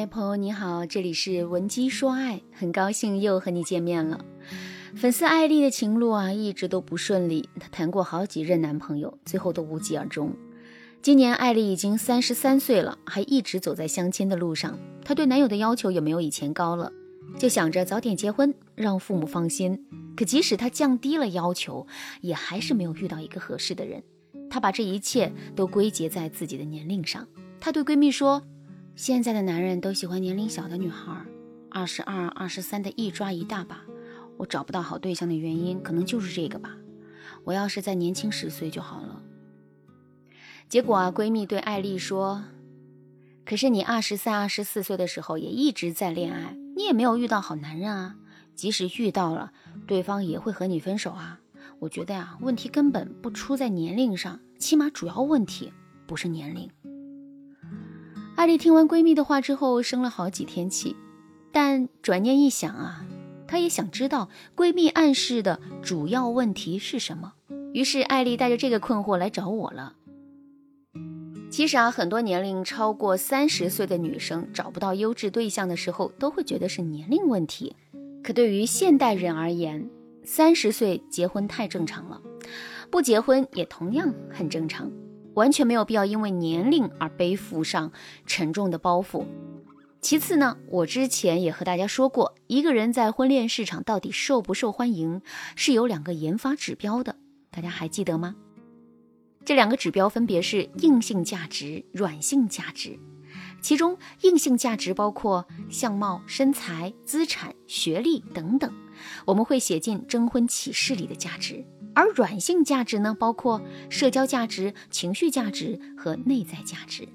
嗨，朋友你好，这里是文姬说爱，很高兴又和你见面了。粉丝艾丽的情路啊，一直都不顺利，她谈过好几任男朋友，最后都无疾而终。今年艾丽已经三十三岁了，还一直走在相亲的路上。她对男友的要求也没有以前高了，就想着早点结婚，让父母放心。可即使她降低了要求，也还是没有遇到一个合适的人。她把这一切都归结在自己的年龄上。她对闺蜜说。现在的男人都喜欢年龄小的女孩，二十二、二十三的一抓一大把。我找不到好对象的原因，可能就是这个吧。我要是再年轻十岁就好了。结果啊，闺蜜对艾丽说：“可是你二十三、二十四岁的时候也一直在恋爱，你也没有遇到好男人啊。即使遇到了，对方也会和你分手啊。我觉得呀，问题根本不出在年龄上，起码主要问题不是年龄。”艾丽听完闺蜜的话之后，生了好几天气，但转念一想啊，她也想知道闺蜜暗示的主要问题是什么。于是，艾丽带着这个困惑来找我了。其实啊，很多年龄超过三十岁的女生找不到优质对象的时候，都会觉得是年龄问题。可对于现代人而言，三十岁结婚太正常了，不结婚也同样很正常。完全没有必要因为年龄而背负上沉重的包袱。其次呢，我之前也和大家说过，一个人在婚恋市场到底受不受欢迎，是有两个研发指标的，大家还记得吗？这两个指标分别是硬性价值、软性价值。其中，硬性价值包括相貌、身材、资产、学历等等，我们会写进征婚启事里的价值。而软性价值呢，包括社交价值、情绪价值和内在价值。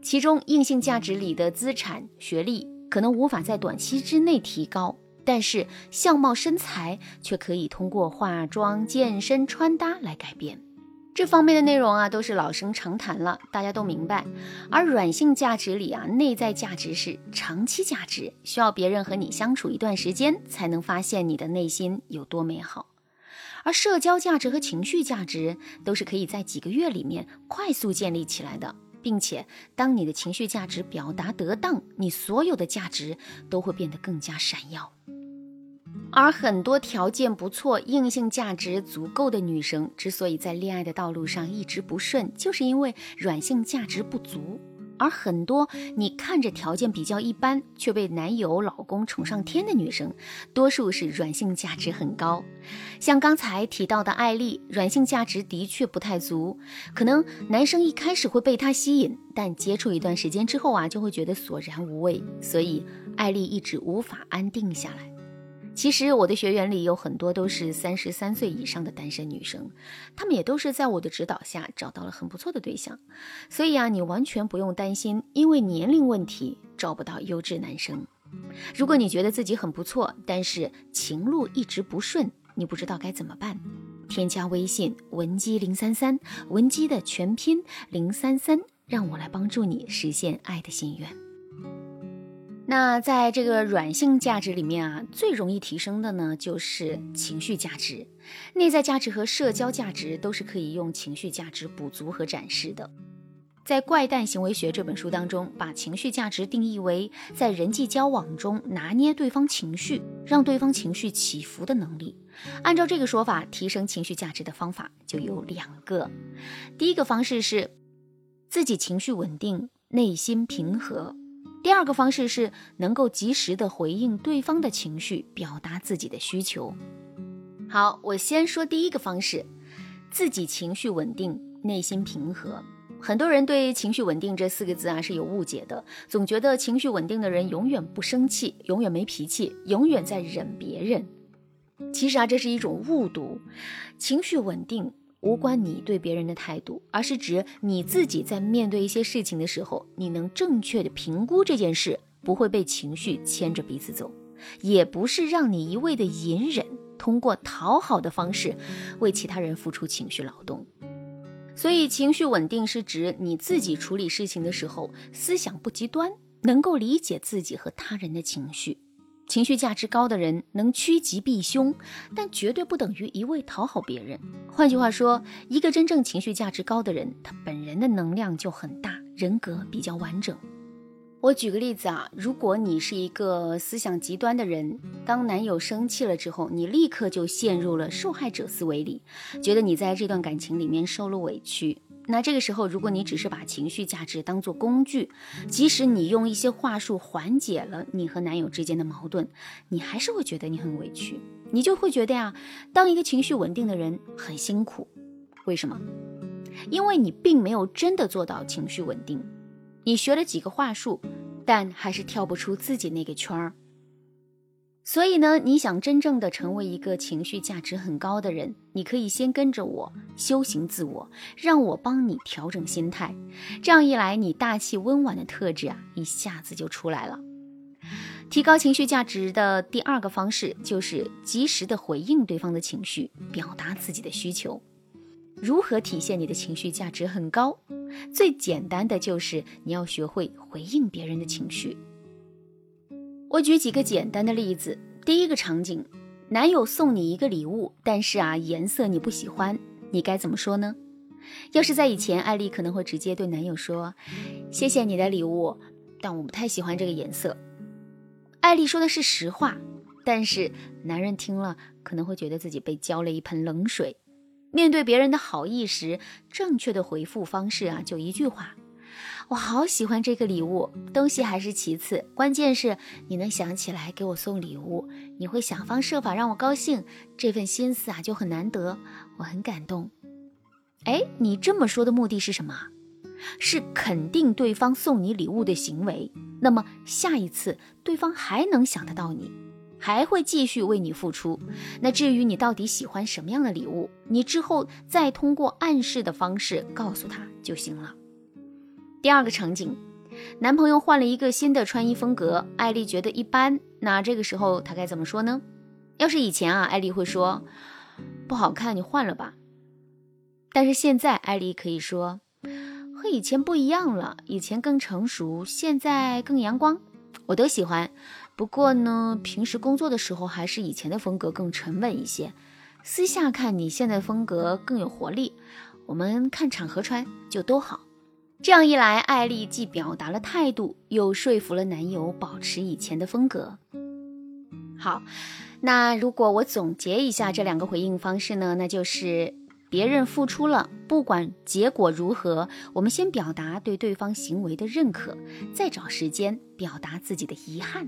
其中，硬性价值里的资产、学历可能无法在短期之内提高，但是相貌、身材却可以通过化妆、健身、穿搭来改变。这方面的内容啊，都是老生常谈了，大家都明白。而软性价值里啊，内在价值是长期价值，需要别人和你相处一段时间，才能发现你的内心有多美好。而社交价值和情绪价值都是可以在几个月里面快速建立起来的，并且当你的情绪价值表达得当，你所有的价值都会变得更加闪耀。而很多条件不错、硬性价值足够的女生，之所以在恋爱的道路上一直不顺，就是因为软性价值不足。而很多你看着条件比较一般，却被男友、老公宠上天的女生，多数是软性价值很高。像刚才提到的艾丽，软性价值的确不太足，可能男生一开始会被她吸引，但接触一段时间之后啊，就会觉得索然无味，所以艾丽一直无法安定下来。其实我的学员里有很多都是三十三岁以上的单身女生，她们也都是在我的指导下找到了很不错的对象，所以啊，你完全不用担心因为年龄问题找不到优质男生。如果你觉得自己很不错，但是情路一直不顺，你不知道该怎么办，添加微信文姬零三三，文姬的全拼零三三，让我来帮助你实现爱的心愿。那在这个软性价值里面啊，最容易提升的呢，就是情绪价值。内在价值和社交价值都是可以用情绪价值补足和展示的。在《怪诞行为学》这本书当中，把情绪价值定义为在人际交往中拿捏对方情绪，让对方情绪起伏的能力。按照这个说法，提升情绪价值的方法就有两个。第一个方式是自己情绪稳定，内心平和。第二个方式是能够及时的回应对方的情绪，表达自己的需求。好，我先说第一个方式，自己情绪稳定，内心平和。很多人对“情绪稳定”这四个字啊是有误解的，总觉得情绪稳定的人永远不生气，永远没脾气，永远在忍别人。其实啊，这是一种误读，情绪稳定。无关你对别人的态度，而是指你自己在面对一些事情的时候，你能正确的评估这件事，不会被情绪牵着鼻子走，也不是让你一味的隐忍，通过讨好的方式为其他人付出情绪劳动。所以，情绪稳定是指你自己处理事情的时候，思想不极端，能够理解自己和他人的情绪。情绪价值高的人能趋吉避凶，但绝对不等于一味讨好别人。换句话说，一个真正情绪价值高的人，他本人的能量就很大，人格比较完整。我举个例子啊，如果你是一个思想极端的人，当男友生气了之后，你立刻就陷入了受害者思维里，觉得你在这段感情里面受了委屈。那这个时候，如果你只是把情绪价值当做工具，即使你用一些话术缓解了你和男友之间的矛盾，你还是会觉得你很委屈，你就会觉得呀，当一个情绪稳定的人很辛苦。为什么？因为你并没有真的做到情绪稳定。你学了几个话术，但还是跳不出自己那个圈儿。所以呢，你想真正的成为一个情绪价值很高的人，你可以先跟着我修行自我，让我帮你调整心态。这样一来，你大气温婉的特质啊，一下子就出来了。提高情绪价值的第二个方式，就是及时的回应对方的情绪，表达自己的需求。如何体现你的情绪价值很高？最简单的就是你要学会回应别人的情绪。我举几个简单的例子。第一个场景，男友送你一个礼物，但是啊颜色你不喜欢，你该怎么说呢？要是在以前，艾丽可能会直接对男友说：“谢谢你的礼物，但我不太喜欢这个颜色。”艾丽说的是实话，但是男人听了可能会觉得自己被浇了一盆冷水。面对别人的好意时，正确的回复方式啊，就一句话：“我好喜欢这个礼物，东西还是其次，关键是你能想起来给我送礼物，你会想方设法让我高兴，这份心思啊就很难得，我很感动。”哎，你这么说的目的是什么？是肯定对方送你礼物的行为，那么下一次对方还能想得到你。还会继续为你付出。那至于你到底喜欢什么样的礼物，你之后再通过暗示的方式告诉他就行了。第二个场景，男朋友换了一个新的穿衣风格，艾丽觉得一般。那这个时候她该怎么说呢？要是以前啊，艾丽会说不好看，你换了吧。但是现在艾丽可以说和以前不一样了，以前更成熟，现在更阳光，我都喜欢。不过呢，平时工作的时候还是以前的风格更沉稳一些，私下看你现在风格更有活力。我们看场合穿就都好。这样一来，艾丽既表达了态度，又说服了男友保持以前的风格。好，那如果我总结一下这两个回应方式呢，那就是别人付出了，不管结果如何，我们先表达对对方行为的认可，再找时间表达自己的遗憾。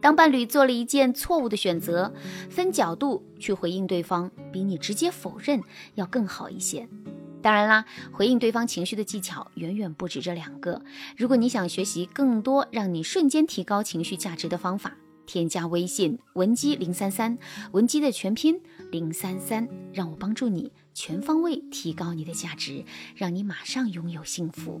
当伴侣做了一件错误的选择，分角度去回应对方，比你直接否认要更好一些。当然啦，回应对方情绪的技巧远远不止这两个。如果你想学习更多让你瞬间提高情绪价值的方法，添加微信文姬零三三，文姬的全拼零三三，让我帮助你全方位提高你的价值，让你马上拥有幸福。